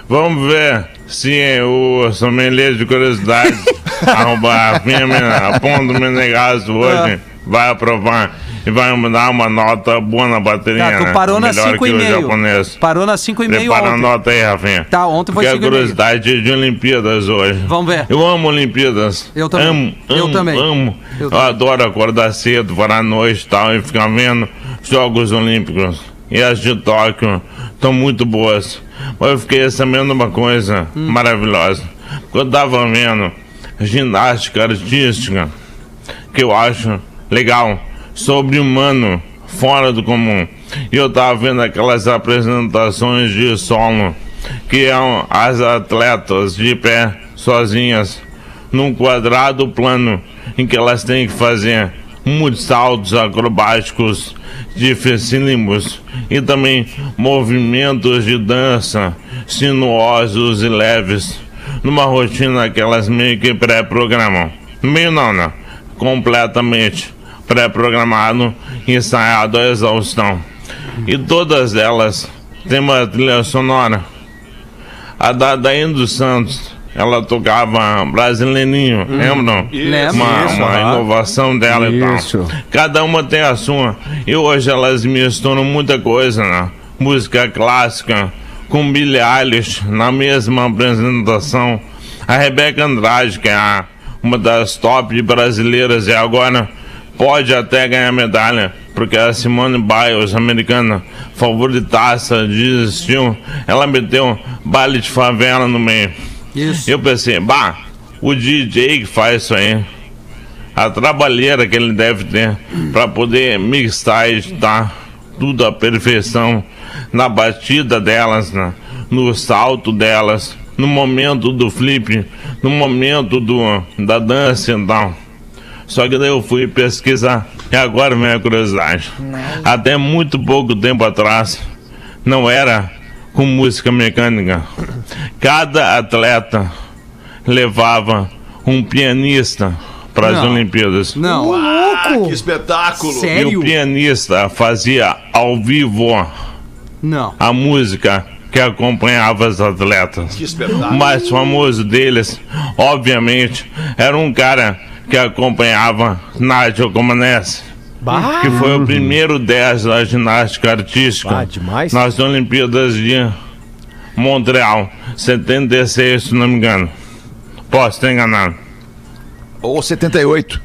Vamos ver se o sommelier de curiosidade arroba Rafinha Mena- ponto Menegaso hoje vai aprovar e vai me dar uma nota boa na bateria. Tá, tu né? parou na que o 5,5. japonês. Parou na 5,5 Prepara a ontem. nota aí, Rafinha. Tá, ontem foi Porque a 5,5. curiosidade de Olimpíadas hoje. Vamos ver. Eu amo Olimpíadas. Eu também. Amo, Eu amo, também. Amo. Eu Eu, adoro acordar cedo, parar à noite e tal, e ficar vendo Jogos Olímpicos. E as de Tóquio estão muito boas. Mas eu fiquei sabendo uma coisa Hum. maravilhosa. Quando eu tava vendo ginástica artística, que eu acho legal, sobre-humano, fora do comum. E eu tava vendo aquelas apresentações de solo, que é as atletas de pé, sozinhas, num quadrado plano, em que elas têm que fazer muitos saltos acrobáticos dificílimos e também movimentos de dança sinuosos e leves, numa rotina que elas meio que pré-programam. Meio não, né? Completamente pré-programado, ensaiado à exaustão. E todas elas têm uma trilha sonora. A da dos Santos, ela tocava brasileirinho, lembram? Lembro. Uma, Isso, uma aham. inovação dela Isso. e tal. Cada uma tem a sua. E hoje elas misturam muita coisa, né? Música clássica com Billie Eilish na mesma apresentação. A Rebeca Andrade, que é a- uma das top brasileiras e agora pode até ganhar medalha, porque a Simone Biles, americana, favoritaça de estilo, ela meteu baile de favela no meio. Isso. Eu pensei, bah, o DJ que faz isso aí, a trabalheira que ele deve ter para poder mixar e editar tudo à perfeição, na batida delas, na, no salto delas, no momento do flip, no momento do, da dança e tal. Só que daí eu fui pesquisar e agora vem a curiosidade. Até muito pouco tempo atrás, não era com música mecânica. Cada atleta levava um pianista para as. Olimpíadas. Não. Ah, que espetáculo! E o Sério? pianista fazia ao vivo Não. a música que acompanhava os atletas. Que espetáculo! O mais famoso deles, obviamente, era um cara que acompanhava Nigel Comaneci, Bah, que foi o primeiro 10 da ginástica artística Ah, demais. nas Olimpíadas de Montreal, 76, se não me engano. Posso ter enganado. Ou 78.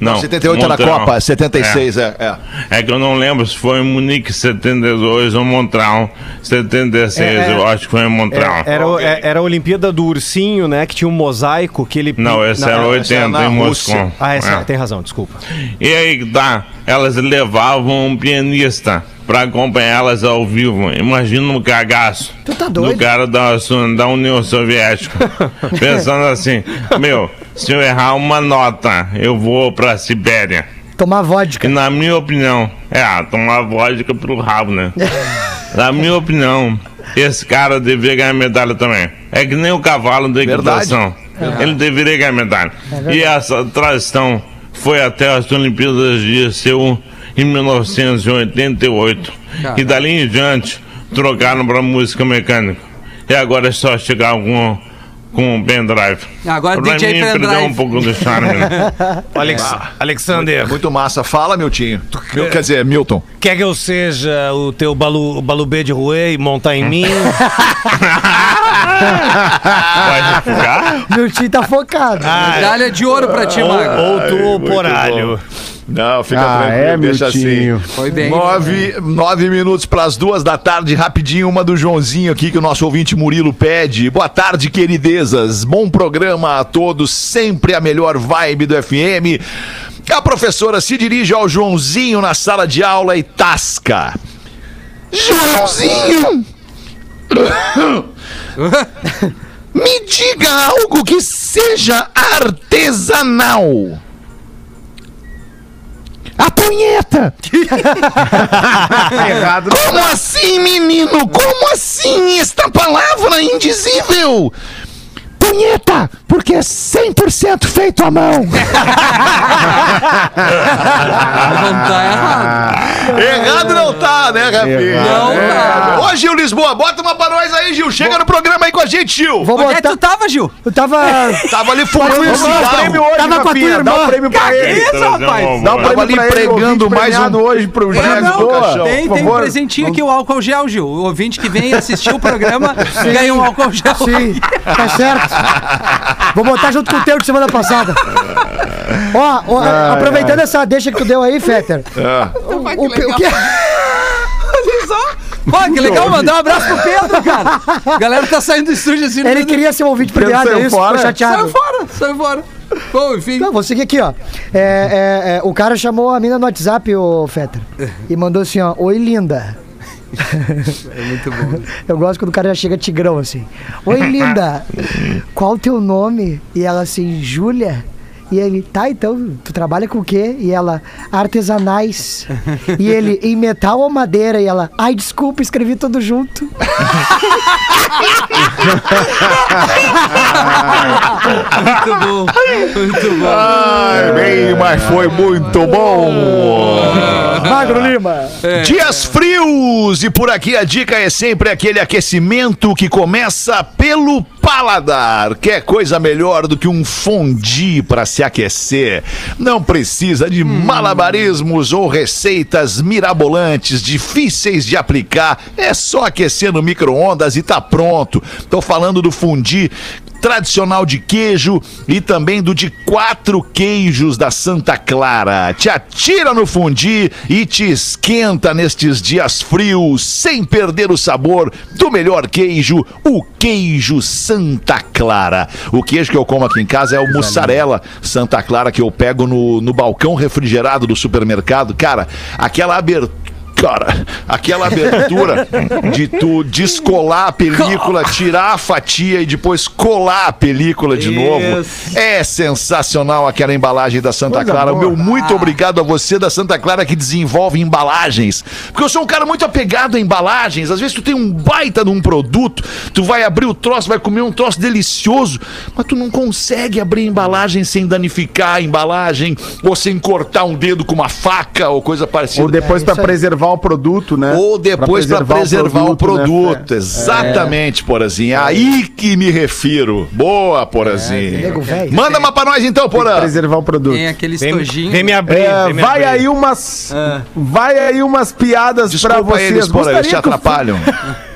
Não, 78 era a Montreal. Copa, 76 é. é. É que eu não lembro se foi em Munique 72 ou Montreal 76. É, é. eu acho que foi em Montreal. era, o- é- era a Olimpíada do Ursinho, né? Que tinha um mosaico que ele. Não, esse na- era essa é 80 na em. Moscou. Ah, essa, É. tem razão, desculpa. E aí que tá, elas levavam um pianista pra acompanhar elas ao vivo. Imagina um cagaço Tu tá do doido? cara da, da União Soviética. Pensando assim, meu, se eu errar uma nota, eu vou pra Sibéria. Tomar vodka. na minha opinião, é, tomar vodka pelo rabo, né? na minha opinião, esse cara deveria ganhar medalha também. É que nem o cavalo da Verdade. equitação. Ele deveria ganhar medalha. e essa tradição foi até as Olimpíadas de Seul em 1988. E dali em diante, trocaram para música mecânica. E agora é só chegar com, com um pendrive. Agora pra DJ pendrive. perdeu um pouco do charme. né? Alex, Alexander, Muito massa. Fala, Miltinho. Mil- Quer dizer, Milton. quer que eu seja o teu balu, balubê de ruê e montar em mim? Pode ficar? Meu tio tá focado. Medalha de ouro pra ti, Magro. ou tu, o poralho? Não, fica Ah, tranquilo, é, deixa Miltinho. assim. Foi bem. Nove, nove minutos para as duas da tarde, rapidinho, uma do Joãozinho aqui que o nosso ouvinte Murilo pede. Boa tarde, queridezas. Bom programa a todos, sempre a melhor vibe do FM. A professora se dirige ao Joãozinho na sala de aula e tasca. Joãozinho! Me diga algo que seja artesanal. A punheta! Errado. Como assim, menino? Como assim? Esta palavra indizível? Punheta, porque é 100% feito à mão. Não tá errado. Errado não tá, né, Rafinha? Não tá. Ô, Gil Lisboa, bota uma pra nós aí, Gil. Chega no programa aí com a gente, Gil. Vou Onde é que tu tava, Gil? Eu tava. Tava ali fumando um prêmio cigarro. hoje, Tava com a tua Dá o irmã. prêmio pra ele. isso, um rapaz? Dá almoço. prêmio ali pra ele, pregando mais um- hoje pro Gil Lisboa. Tem, tem um presentinho aqui, o álcool gel, Gil. O ouvinte que vem assistir o programa ganha um álcool gel. Sim, tá certo. Vou botar junto com o teu de semana passada. Ó, ó, aproveitando essa deixa que tu deu aí, Fetter. O, o, o que... Olha só. Pô, que legal, mandar um abraço pro Pedro, cara. A galera tá saindo do estúdio assim. Ele queria ser um ouvinte premiado, é saiu isso? fora. Ficou chateado. Saiu fora, saiu fora. Bom, enfim. Não, vou seguir aqui, ó. É, é, é, o cara chamou a mina no WhatsApp, o Fetter. E mandou assim, ó. Oi, linda. É muito bom. Eu gosto quando o cara já chega tigrão assim. Oi, linda. Qual o teu nome? E ela assim, Júlia. E ele, tá, então, tu trabalha com o quê? E ela, artesanais. E ele, em metal ou madeira? E ela, ai, desculpa, escrevi tudo junto. Muito bom. Muito bom. Ai, bem, mas foi muito bom. Magro Lima. Dias frios e por aqui a dica é sempre aquele aquecimento que começa pelo paladar. Quer coisa melhor do que um fondue para se aquecer? Não precisa de malabarismos ou receitas mirabolantes difíceis de aplicar. É só aquecer no micro-ondas e tá pronto. Tô falando do fondue tradicional de queijo e também do de quatro queijos da Santa Clara. Te atira no fundi e te esquenta nestes dias frios, sem perder o sabor do melhor queijo, o queijo Santa Clara. O queijo que eu como aqui em casa é o mussarela Santa Clara que eu pego no, no balcão refrigerado do supermercado. Cara, aquela abertura cara, aquela abertura de tu descolar a película, tirar a fatia e depois colar a película de novo. É sensacional aquela embalagem da Santa Coisa Clara. O boa. meu muito obrigado a você da Santa Clara que desenvolve embalagens. Porque eu sou um cara muito apegado a embalagens. Às vezes tu tem um baita de um produto, tu vai abrir o troço, vai comer um troço delicioso, mas tu não consegue abrir a embalagem sem danificar a embalagem ou sem cortar um dedo com uma faca ou coisa parecida. Ou depois pra isso aí. preservar o produto, né? Ou depois para preservar, o produto. né? Exatamente, Porazinho. É aí que me refiro. Boa, Porazinho. nego velho. Manda uma pra nós então, Porã. preservar o produto. Tem aquele Vem, estojinho. vem me abrir. É, vem me vai abrir. aí umas. Ah. Vai aí umas piadas pra Desculpa vocês. eles, Porã, eles te o- atrapalham.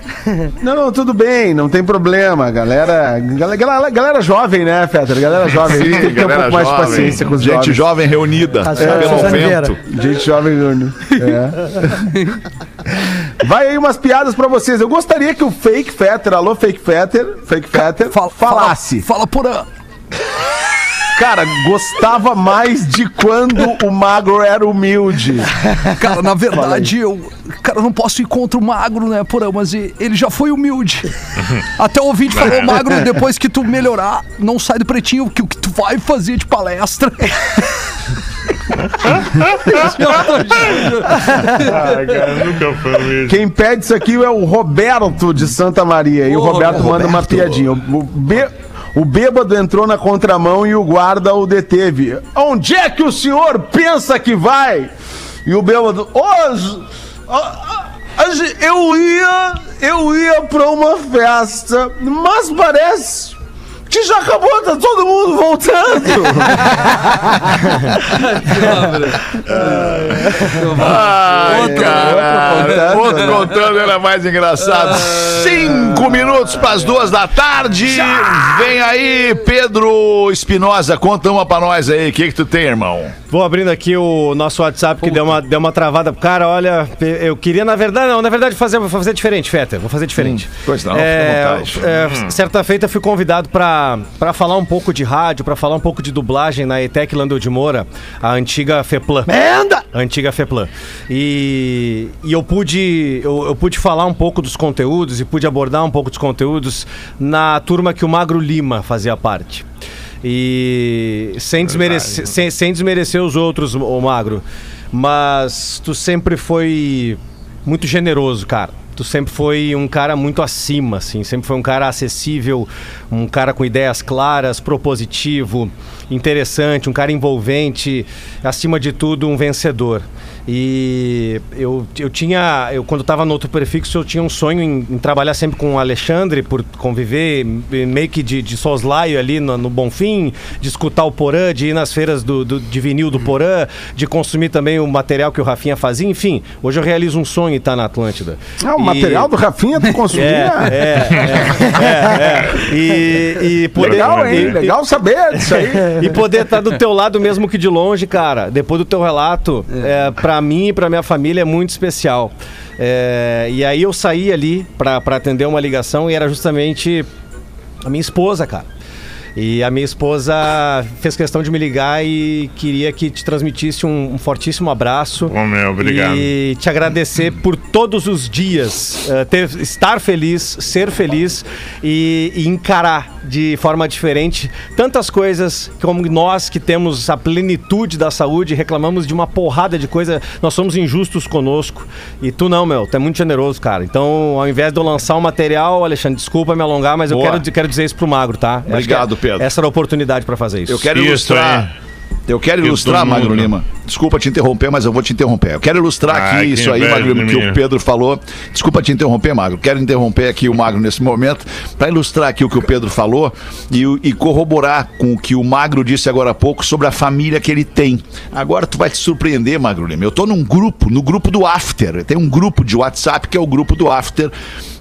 Não, não, tudo bem, não tem problema. Galera, galera, galera, jovem, né, Fetter? Galera jovem. gente tem que ter um pouco mais de paciência com os Gente jovens. jovem reunida Tá pelo Suzane vento. Gente jovem, Nuno. É. Vai aí umas piadas pra vocês. Eu gostaria que o Fake Fetter, alô Fake Fetter, Fake Fetter, falasse. Fala por aí. Cara, gostava mais de quando o magro era humilde. Cara, na verdade, eu. Cara, eu não posso ir contra o magro, né, Porã? Mas ele já foi humilde. Até o ouvinte falou, magro, depois que tu melhorar, não sai do pretinho, que o que tu vai fazer de palestra. Ah, cara, nunca foi mesmo. Quem pede isso aqui é o Roberto de Santa Maria. E o Ô, Roberto manda uma Roberto. piadinha. O, bê- o bêbado entrou na contramão e o guarda o deteve. Onde é que o senhor pensa que vai? E o bêbado, hoje, hoje eu ia, eu ia pra uma festa, mas parece que já acabou, tá todo mundo voltando. Ai, Outro, caralho. outro Outro contando era mais engraçado. Cinco minutos para as duas da tarde. Vem aí, Pedro Espinosa. Conta uma pra nós aí. O que, que tu tem, irmão? Vou abrindo aqui o nosso WhatsApp que deu uma, deu uma travada. Cara, olha, eu queria, na verdade, não, na verdade, fazer, vou fazer diferente, Fetter. Vou fazer diferente. pois não, é, é, Certa feita fui convidado pra falar um pouco de rádio, pra falar um pouco de dublagem na ETEC Landel de Moura, a antiga FEPLAN. Menda! A antiga FEPLAN. E, e eu pude eu, eu pude falar um pouco dos conteúdos e pude abordar um pouco dos conteúdos na turma que o Magro Lima fazia parte. E sem desmerecer, sem, sem desmerecer os outros, o Magro, mas tu sempre foi muito generoso, cara. Tu sempre foi um cara muito acima, assim, sempre foi um cara acessível, um cara com ideias claras, propositivo, interessante, um cara envolvente, acima de tudo, um vencedor. E eu, eu tinha, eu quando estava no outro prefixo, eu tinha um sonho em, em trabalhar sempre com o Alexandre, por conviver meio que de, de soslaio ali no, no Bonfim, de escutar o Porã, de ir nas feiras do, do- de vinil do Porã, de consumir também o material que o Rafinha fazia, enfim. Hoje eu realizo um sonho em estar na Atlântida. Ah, o E- material do Rafinha tu consumia? é, é, é, é, é. E, e poder, Legal, hein? e- Legal saber disso aí. e poder estar do teu lado mesmo que de longe, cara. Depois do teu relato, é, para mim e pra minha família é muito especial. É, e aí eu saí ali pra atender uma ligação e era justamente a minha esposa, cara. E a minha esposa fez questão de me ligar e queria que te transmitisse um, um fortíssimo abraço. Ô, meu, obrigado. E te agradecer por todos os dias, eh, ter- estar feliz, ser feliz e, e encarar de forma diferente tantas coisas como nós que temos a plenitude da saúde, reclamamos de uma porrada de coisa, nós somos injustos conosco. E tu não, meu, tu é muito generoso, cara. Então, ao invés de eu lançar um material, Alexandre, desculpa me alongar, mas eu Boa. quero, quero dizer isso pro Magro, tá? Que Obrigado, Pedro. Essa era a oportunidade pra fazer isso. Eu quero Isso ilustrar. Eu quero Que ilustrar, Magro Lima. Desculpa te interromper, mas eu vou te interromper. Eu quero ilustrar Ah, aqui isso aí, Magro Lima, que o Pedro falou. Desculpa te interromper, Magro. Quero interromper aqui o Magro nesse momento para ilustrar aqui o que o Pedro falou e, e corroborar com o que o Magro disse agora há pouco sobre a família que ele tem. Agora tu vai te surpreender, Magro Lima. Eu tô num grupo, no grupo do After. Tem um grupo de WhatsApp que é o grupo do After.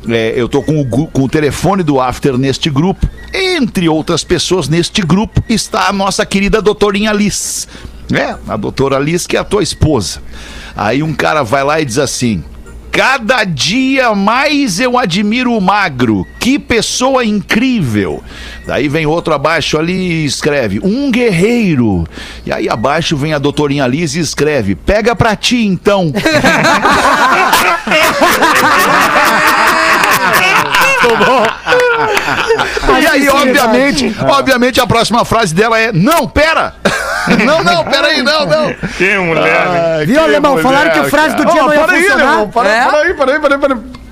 É, eu tô com o, com o telefone do After neste grupo. Entre outras pessoas neste grupo está a nossa querida doutorinha Liz. É, a doutora Liz, que é a tua esposa. Aí um cara vai lá e diz assim: Cada dia mais eu admiro o magro. Que pessoa incrível. Daí vem outro abaixo ali e escreve: Um guerreiro. E aí abaixo vem a doutorinha Liz e escreve: Pega pra ti então. E aí, obviamente, obviamente, a próxima frase dela é: Não, pera! Não, não, pera aí, não, não. Que mulher, né? Viu, que alemão? mulher, Falaram que a frase do dia Ó, não ia peraí, funcionar. Para, É? peraí, peraí, peraí, peraí. Para,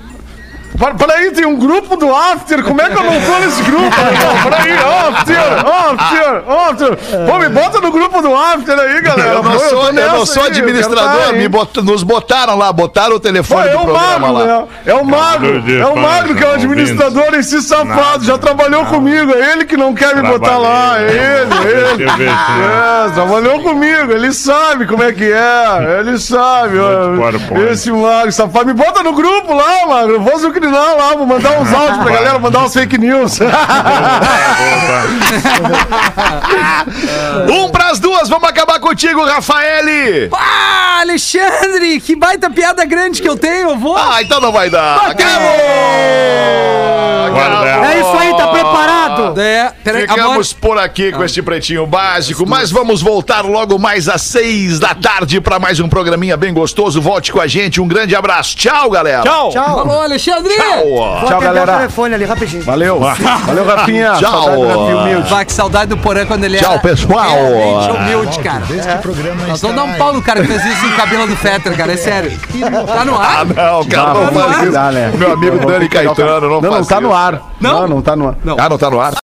peraí, tem um grupo do After, como é que eu não tô nesse grupo? Peraí, After, After, After. Pô, me bota no grupo do After aí, galera. Eu não Pô, sou, tô eu não sou aí, eu administrador, tá, me bot- nos botaram lá, botaram o Pô, telefone é do o programa Magro, lá. né? É o Magro, é o Magro que é o administrador, esse safado, já trabalhou comigo, é ele que não quer me botar lá, é ele, é ele. Eu se- É, trabalhou comigo, ele sabe como é que é, ele sabe. Esse Magro, safado, me bota no grupo lá, Magro, eu vou zucrinar lá, vou mandar uns áudios pra galera, mandar uns fake news. Um pras duas, vamos acabar contigo, Rafael! Ah, Alexandre, que baita piada grande que eu tenho, eu vou. Ah, então não vai dar. Acabou! Ela. É isso aí, tá É, peraí, Ficamos por aqui com este pretinho básico, mas vamos voltar logo mais às seis da tarde para mais um programinha bem gostoso. Volte com a gente, um grande abraço. Tchau, galera. Tchau! Tchau. Alô, Alexandre! Tchau. Vou Tchau, galera. o telefone ali rapidinho. Valeu, valeu, Rafinha. Tchau. Saudade do Rafinha humilde. Vai, que saudade do Porã quando ele Tchau, era pessoal. realmente humilde, cara. Este programa Nós vamos dar um pau no cara que fez isso em cabelo do Fetter, cara, é sério. Tá no Ah, ar? não, cara, não Não, faz não isso. dá, né? Meu amigo Dani cara. Caetano, não Não, não tá no isso. ar. Não? Não, não tá no ar. Ah, não tá no ar?